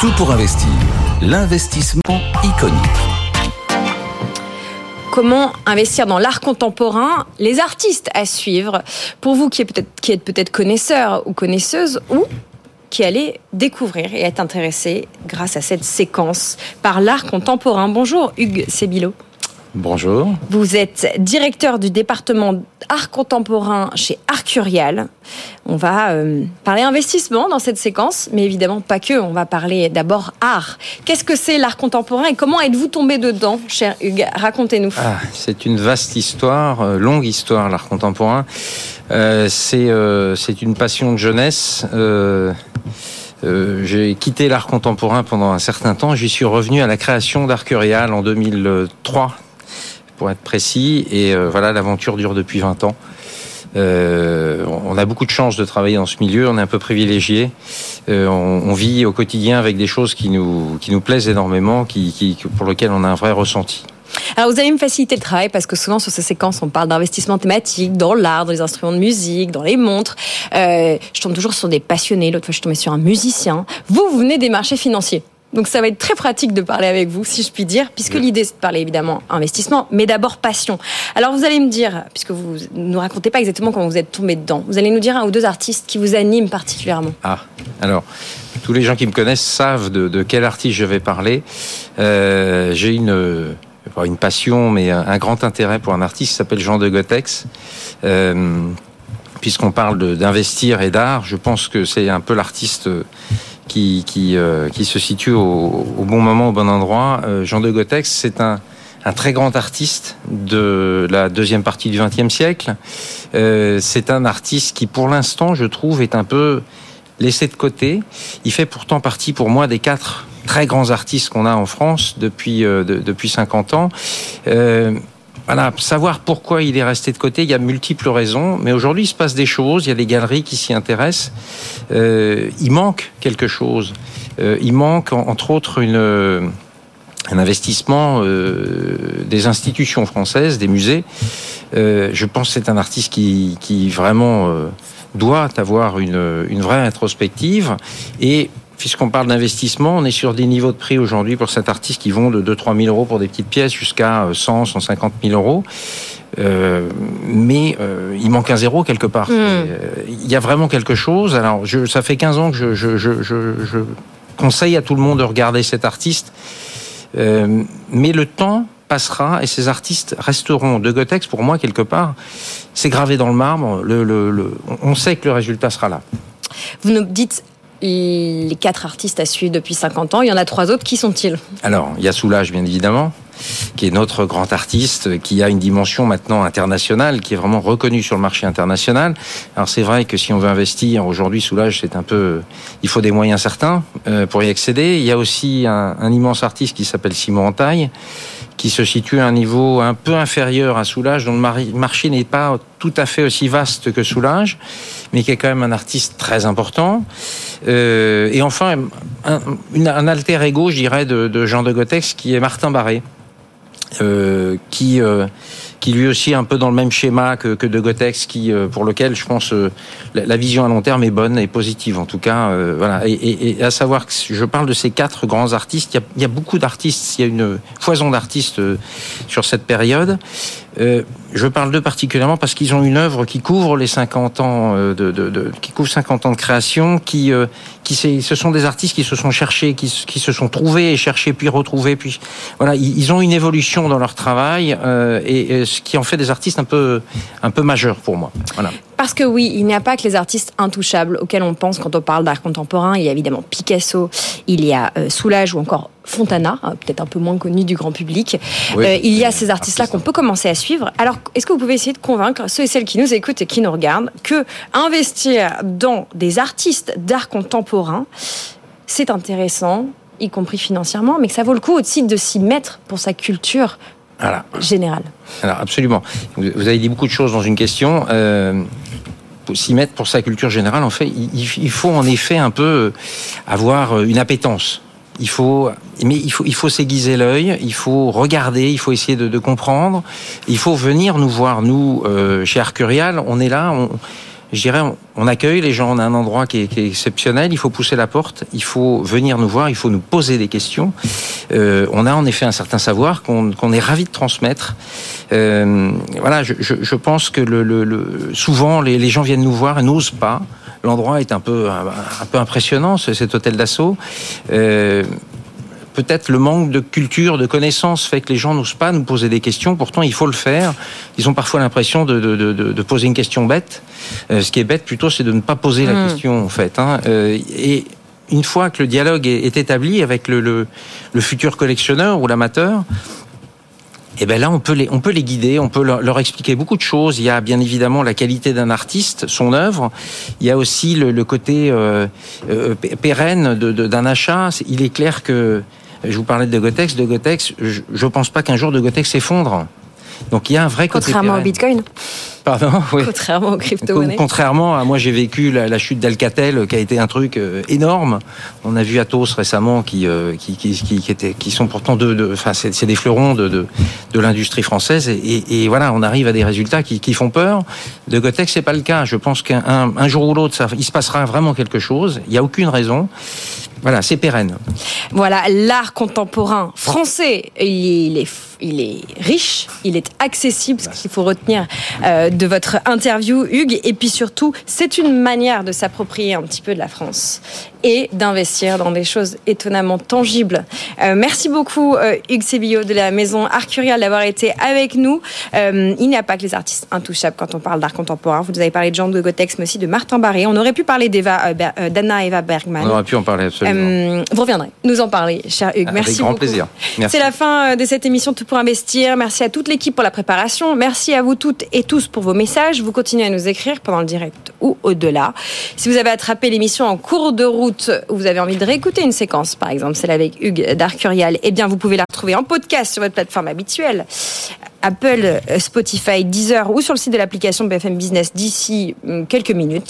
Tout pour investir. L'investissement iconique. Comment investir dans l'art contemporain? Les artistes à suivre. Pour vous qui êtes peut-être connaisseur ou connaisseuse ou qui allez découvrir et être intéressé grâce à cette séquence par l'art contemporain. Bonjour Hugues Sébilo. Bonjour. Vous êtes directeur du département art contemporain chez Arcurial. On va euh, parler investissement dans cette séquence, mais évidemment pas que. On va parler d'abord art. Qu'est-ce que c'est l'art contemporain et comment êtes-vous tombé dedans, cher Hugues? Racontez-nous. Ah, c'est une vaste histoire, euh, longue histoire, l'art contemporain. Euh, c'est une passion de jeunesse. j'ai quitté l'art contemporain pendant un certain temps. J'y suis revenu à la création d'Arcurial en 2003 pour être précis. Et euh, voilà, l'aventure dure depuis 20 ans. Euh, on a beaucoup de chance de travailler dans ce milieu, on est un peu privilégié. Euh, on, vit au quotidien avec des choses qui nous, qui nous plaisent énormément, qui, pour lesquelles on a un vrai ressenti. Alors vous allez me faciliter le travail parce que souvent sur ces séquences on parle d'investissement thématique dans l'art, dans les instruments de musique, dans les montres. Je tombe toujours sur des passionnés. L'autre fois je suis tombée sur un musicien. Vous, vous venez des marchés financiers. Donc ça va être très pratique de parler avec vous, si je puis dire, puisque l'idée c'est de parler évidemment investissement, mais d'abord passion. Alors vous allez me dire, puisque vous ne nous racontez pas exactement comment vous êtes tombé dedans, vous allez nous dire un ou deux artistes qui vous animent particulièrement. Ah, alors tous les gens qui me connaissent savent de, quel artiste je vais parler. Euh, J'ai une une passion, mais un, grand intérêt pour un artiste qui s'appelle Jean de Gotex. Euh, Puisqu'on parle d'investir et d'art, je pense que c'est un peu l'artiste euh, qui se situe au, bon moment, au bon endroit. Euh, Jean de Gotex, c'est un, très grand artiste de la deuxième partie du XXe siècle. Euh, c'est un artiste qui, pour l'instant, je trouve, est un peu laissé de côté. Il fait pourtant partie, pour moi, des quatre très grands artistes qu'on a en France depuis de, depuis 50 ans. Euh, voilà, savoir pourquoi il est resté de côté, il y a multiples raisons, mais aujourd'hui il se passe des choses, il y a des galeries qui s'y intéressent. Euh, il manque quelque chose. Euh, il manque entre autres une, un investissement euh, des institutions françaises, des musées. Euh, je pense que c'est un artiste qui, vraiment euh, doit avoir une, une vraie introspective et puisqu'on parle d'investissement, on est sur des niveaux de prix aujourd'hui pour cet artiste qui vont de 2-3 000 euros pour des petites pièces jusqu'à 100, 150 000 euros. Euh, mais euh, il manque un zéro quelque part. Mm. Euh, il y a vraiment quelque chose. Alors, je, ça fait 15 ans que je, je, je, je, conseille à tout le monde de regarder cet artiste. Mais le temps passera et ces artistes resteront. De Gotex, pour moi, quelque part, c'est gravé dans le marbre. Le, le, le, on sait que le résultat sera là. Vous nous dites les quatre artistes à suivre depuis 50 ans. Il y en a trois autres. Qui sont-ils? Alors, il y a Soulage, bien évidemment, qui est notre grand artiste, qui a une dimension maintenant internationale, qui est vraiment reconnu sur le marché international. Alors, c'est vrai que si on veut investir aujourd'hui, Soulage, c'est un peu, il faut des moyens certains euh, pour y accéder. Il y a aussi un, un immense artiste qui s'appelle Simon Entaille, qui se situe à un niveau un peu inférieur à Soulage, dont le marché n'est pas tout à fait aussi vaste que Soulage, mais qui est quand même un artiste très important. Euh, et enfin, un, alter ego, je dirais, de, Jean de Gotex, qui est Martin Barré, euh, qui... Euh, qui lui aussi est un peu dans le même schéma que, que de Gotex, qui euh, pour lequel je pense euh, la, la, vision à long terme est bonne et positive en tout cas. Euh, voilà. Et, et, et, à savoir que je parle de ces quatre grands artistes. Il y a, il y a beaucoup d'artistes. Il y a une foison d'artistes sur cette période. Euh, je parle d'eux particulièrement parce qu'ils ont une œuvre qui couvre les 50 ans de, de, qui couvre 50 ans de création, qui euh, ce sont des artistes qui se sont cherchés, qui, qui se sont trouvés et cherchés puis retrouvés, puis voilà, ils, ont une évolution dans leur travail euh, et, ce qui en fait des artistes un peu un peu majeurs pour moi. Voilà. Parce que oui, il n'y a pas que les artistes intouchables auxquels on pense quand on parle d'art contemporain. Il y a évidemment Picasso, il y a euh, Soulage ou encore Fontana, hein, peut-être un peu moins connu du grand public. Oui, euh, il y a ces artistes-là qu'on peut commencer à suivre. Alors, est-ce que vous pouvez essayer de convaincre ceux et celles qui nous écoutent et qui nous regardent que investir dans des artistes d'art contemporain, c'est intéressant, y compris financièrement, mais que ça vaut le coup aussi de s'y mettre pour sa culture voilà. générale? Alors absolument. Vous avez dit beaucoup de choses dans une question. Euh, s'y mettre pour sa culture générale, en fait, il, il, faut en effet un peu avoir une appétence. Il faut, mais il faut, il faut s'aiguiser l'œil, il faut regarder, il faut essayer de, comprendre, il faut venir nous voir. Nous, euh, chez Arcurial, on est là, je dirais, on accueille les gens, on a un endroit qui est, exceptionnel, il faut pousser la porte, il faut venir nous voir, il faut nous poser des questions. Euh, on a en effet un certain savoir qu'on est ravi de transmettre. Euh, voilà, je, pense que souvent les, gens viennent nous voir et n'osent pas. L'endroit est un peu un, peu impressionnant, cet hôtel d'assaut. Euh, peut-être le manque de culture, de connaissances fait que les gens n'osent pas nous poser des questions. Pourtant, il faut le faire. Ils ont parfois l'impression de, de, de, de, poser une question bête. Euh, ce qui est bête plutôt, c'est de ne pas poser la hmm. question, en fait. Hein. Euh, et une fois que le dialogue est, est établi avec le, le, le, futur collectionneur ou l'amateur, et eh ben là, on peut les, on peut les guider, on peut leur, leur, expliquer beaucoup de choses. Il y a bien évidemment la qualité d'un artiste, son œuvre. Il y a aussi le, le côté euh, euh, pérenne d'un achat. Il est clair que je vous parlais de Gotex. De Gotex, je ne pense pas qu'un jour de Gotex s'effondre. Donc il y a un vrai côté. Contrairement au Bitcoin. Pardon oui. Contrairement aux crypto-monnaies. Contrairement à moi, j'ai vécu la, chute d'Alcatel, qui a été un truc euh, énorme. On a vu Atos récemment, qui euh, qui, qui, qui, était, qui sont pourtant deux, enfin c'est des fleurons de de, de l'industrie française. Et, et, voilà, on arrive à des résultats qui, qui font peur. De Gotex, c'est pas le cas. Je pense qu'un un, jour ou l'autre, il se passera vraiment quelque chose. Il n'y a aucune raison. Voilà, c'est pérenne. Voilà, l'art contemporain français, il est, il est riche, il est accessible, ce qu'il faut retenir euh, de votre interview, Hugues. Et puis surtout, c'est une manière de s'approprier un petit peu de la France et d'investir dans des choses étonnamment tangibles. Euh, merci beaucoup, euh, Hugues Sébillo de la maison Arcurial d'avoir été avec nous. Euh, il n'y a pas que les artistes intouchables quand on parle d'art contemporain. Vous nous avez parlé de Jean de Gotex, mais aussi de Martin Barré. On aurait pu parler d'Eva, d'Anna Eva Bergman. On aurait pu en parler absolument. Vous reviendrez nous en parler, cher Hugues. Merci Avec grand plaisir. C'est la fin de cette émission Tout pour investir. Merci à toute l'équipe pour la préparation. Merci à vous toutes et tous pour vos messages. Vous continuez à nous écrire pendant le direct ou au-delà. Si vous avez attrapé l'émission en cours de route, ou vous avez envie de réécouter une séquence, par exemple celle avec Hugues d'Arcurial, eh bien vous pouvez la retrouver en podcast sur votre plateforme habituelle. Apple, Spotify, Deezer ou sur le site de l'application BFM Business d'ici hum, quelques minutes.